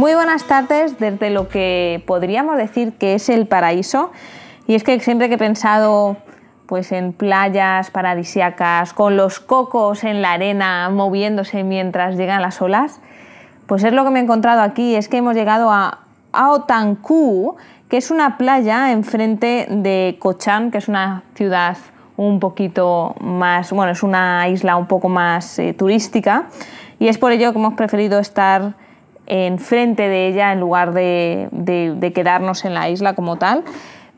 Muy buenas tardes desde lo que podríamos decir que es el paraíso. Y es que siempre que he pensado pues en playas paradisiacas, con los cocos en la arena moviéndose mientras llegan las olas, pues es lo que me he encontrado aquí, es que hemos llegado a Aotankú, que es una playa enfrente de Cochan, que es una ciudad un poquito más, bueno, es una isla un poco más eh, turística, y es por ello que hemos preferido estar enfrente de ella en lugar de, quedarnos en la isla como tal.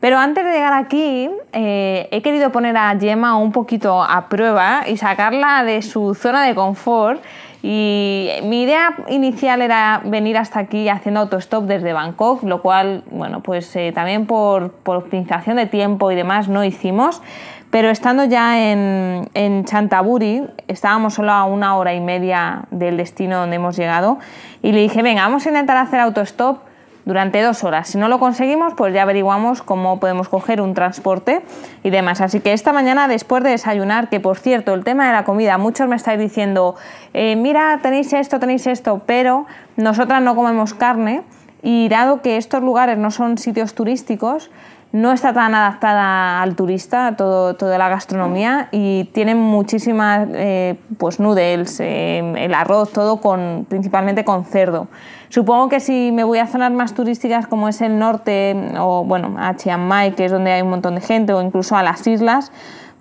Pero antes de llegar aquí, eh, he querido poner a Gemma un poquito a prueba y sacarla de su zona de confort. Y mi idea inicial era venir hasta aquí haciendo autostop desde Bangkok, lo cual, bueno, pues eh, también por, por, optimización de tiempo y demás no hicimos. Pero estando ya en, en Chantaburi, estábamos solo a una hora y media del destino donde hemos llegado, y le dije, venga, vamos a intentar hacer autostop durante dos horas. Si no lo conseguimos, pues ya averiguamos cómo podemos coger un transporte y demás. Así que esta mañana, después de desayunar, que por cierto, el tema de la comida, muchos me estáis diciendo, eh, mira, tenéis esto, tenéis esto, pero nosotras no comemos carne y dado que estos lugares no son sitios turísticos, no está tan adaptada al turista, todo, toda la gastronomía, y tienen muchísimas eh, pues noodles, eh, el arroz, todo con, principalmente con cerdo. Supongo que si me voy a zonas más turísticas como es el norte, o bueno, a Chiang Mai, que es donde hay un montón de gente, o incluso a las islas,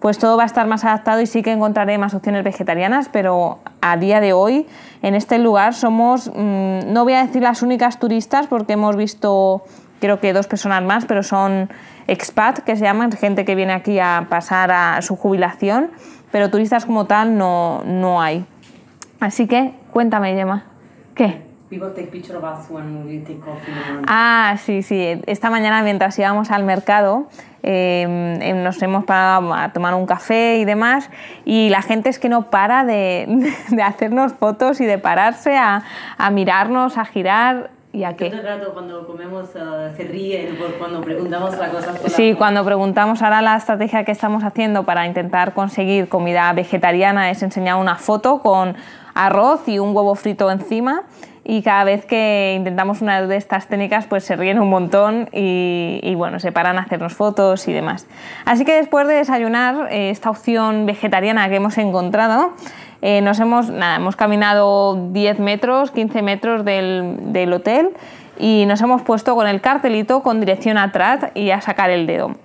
pues todo va a estar más adaptado y sí que encontraré más opciones vegetarianas, pero a día de hoy en este lugar somos, mm, no voy a decir las únicas turistas porque hemos visto creo que dos personas más, pero son expat, que se llaman, gente que viene aquí a pasar a su jubilación, pero turistas como tal no, no hay. Así que cuéntame, Gemma, ¿qué? Ah, sí, sí. Esta mañana mientras íbamos al mercado em, nos hemos parado a tomar un café y demás y la gente es que no para de, de hacernos fotos y de pararse a, a mirarnos, a girar ¿Y a qué? rato cuando comemos uh, se ríen por cuando preguntamos la cosa. Sí, cuando preguntamos ahora la estrategia que estamos haciendo para intentar conseguir comida vegetariana es enseñar una foto con arroz y un huevo frito encima y cada vez que intentamos una de estas técnicas pues se ríen un montón y, bueno, se paran a hacernos fotos y demás. Así que después de desayunar eh, esta opción vegetariana que hemos encontrado, eh, nos hemos, nada, hemos caminado 10 metros, 15 metros del, del, hotel y nos hemos puesto con el cartelito con dirección a Trat y a sacar el dedo.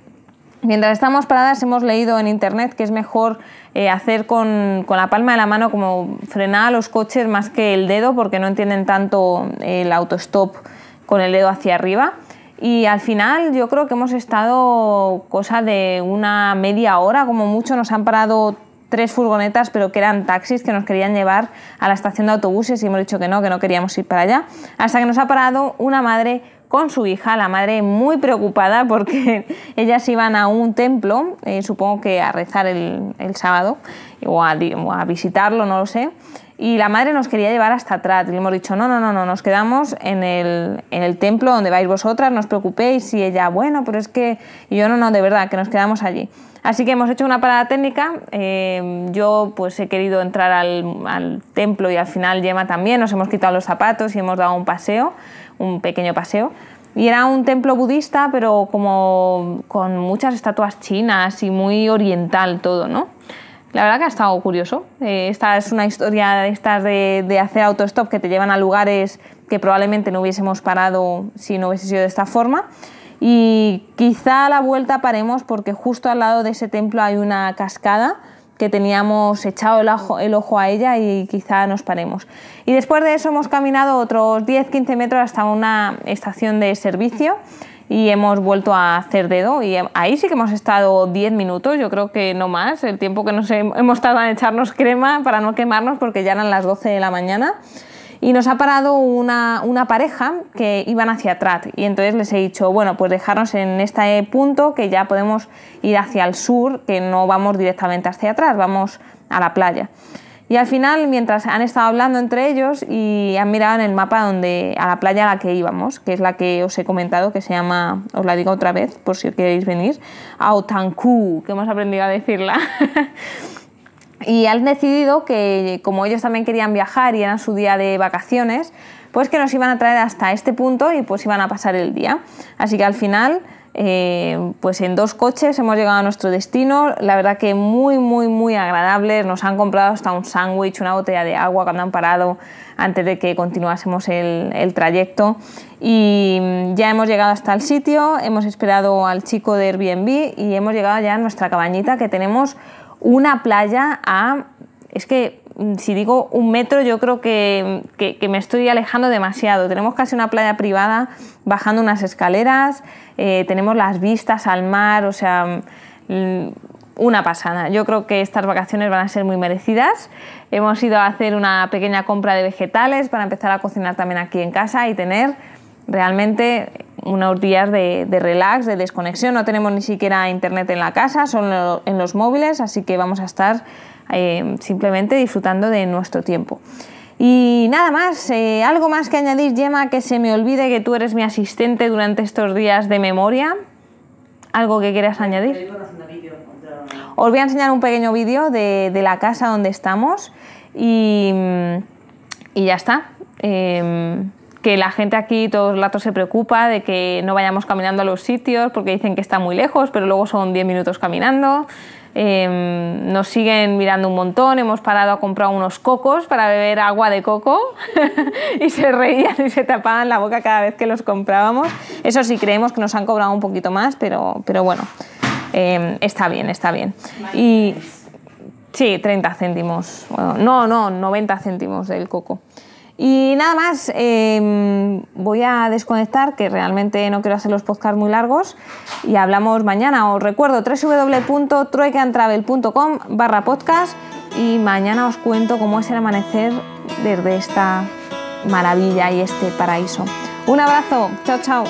Mientras estamos paradas hemos leído en internet que es mejor eh, hacer con, con, la palma de la mano como frenar los coches más que el dedo porque no entienden tanto el autostop con el dedo hacia arriba. Y al final yo creo que hemos estado cosa de una media hora, como mucho nos han parado tres furgonetas, pero que eran taxis que nos querían llevar a la estación de autobuses y hemos dicho que no, que no queríamos ir para allá. Hasta que nos ha parado una madre con su hija, la madre muy preocupada porque ellas iban a un templo, eh, supongo que a rezar el, sábado o a, visitarlo, no lo sé. Y la madre nos quería llevar hasta atrás. Le hemos dicho, no, no, no, no, nos quedamos en el, templo donde vais vosotras, no os preocupéis. Y ella, bueno, pero es que... Y yo, no, no, de verdad, que nos quedamos allí. Así que hemos hecho una parada técnica. Eh, yo pues he querido entrar al, templo y al final Yema también. Nos hemos quitado los zapatos y hemos dado un paseo, un pequeño paseo. Y era un templo budista, pero como con muchas estatuas chinas y muy oriental todo, ¿no? La verdad que ha estado curioso. Eh, esta es una historia de estas de, hacer autostop que te llevan a lugares que probablemente no hubiésemos parado si no hubiese sido de esta forma. Y quizá a la vuelta paremos porque justo al lado de ese templo hay una cascada que teníamos echado el ojo, el ojo a ella y quizá nos paremos. Y después de eso hemos caminado otros 10-15 metros hasta una estación de servicio y hemos vuelto a hacer dedo y ahí sí que hemos estado 10 minutos, yo creo que no más, el tiempo que nos hemos estado en echarnos crema para no quemarnos porque ya eran las 12 de la mañana y nos ha parado una, una, pareja que iban hacia atrás y entonces les he dicho, bueno, pues dejarnos en este punto que ya podemos ir hacia el sur, que no vamos directamente hacia atrás, vamos a la playa. Y al final, mientras han estado hablando entre ellos y han mirado en el mapa donde, a la playa a la que íbamos, que es la que os he comentado, que se llama, os la digo otra vez por si queréis venir, Aotanku, que hemos aprendido a decirla. y han decidido que, como ellos también querían viajar y era su día de vacaciones, pues que nos iban a traer hasta este punto y pues iban a pasar el día. Así que al final eh, pues en dos coches hemos llegado a nuestro destino, la verdad que muy, muy, muy agradables, nos han comprado hasta un sándwich, una botella de agua cuando han parado antes de que continuásemos el, el, trayecto. Y ya hemos llegado hasta el sitio, hemos esperado al chico de Airbnb y hemos llegado ya a nuestra cabañita que tenemos una playa a... es que si digo un metro, yo creo que, que, me estoy alejando demasiado. Tenemos casi una playa privada bajando unas escaleras, eh, tenemos las vistas al mar, o sea, mm, una pasada. Yo creo que estas vacaciones van a ser muy merecidas. Hemos ido a hacer una pequeña compra de vegetales para empezar a cocinar también aquí en casa y tener realmente unos días de, de, relax, de desconexión. No tenemos ni siquiera internet en la casa, solo en los móviles, así que vamos a estar eh, simplemente disfrutando de nuestro tiempo. Y nada más, eh, algo más que añadir, Gemma, que se me olvide que tú eres mi asistente durante estos días de memoria. ¿Algo que quieras añadir? Os voy a enseñar un pequeño vídeo de, la casa donde estamos y, ya está. Em, que la gente aquí todo el rato se preocupa de que no vayamos caminando a los sitios porque dicen que está muy lejos, pero luego son 10 minutos caminando. Em, nos siguen mirando un montón, hemos parado a comprar unos cocos para beber agua de coco y se reían y se tapaban la boca cada vez que los comprábamos. Eso sí, creemos que nos han cobrado un poquito más, pero, pero bueno, em, está bien, está bien. Y sí, 30 céntimos, no, no, 90 céntimos del coco. Y nada más, em, voy a desconectar, que realmente no quiero hacer los podcasts muy largos, y hablamos mañana. Os recuerdo www.truecantravel.com barra podcast y mañana os cuento cómo es el amanecer desde esta maravilla y este paraíso. Un abrazo, chao, chao.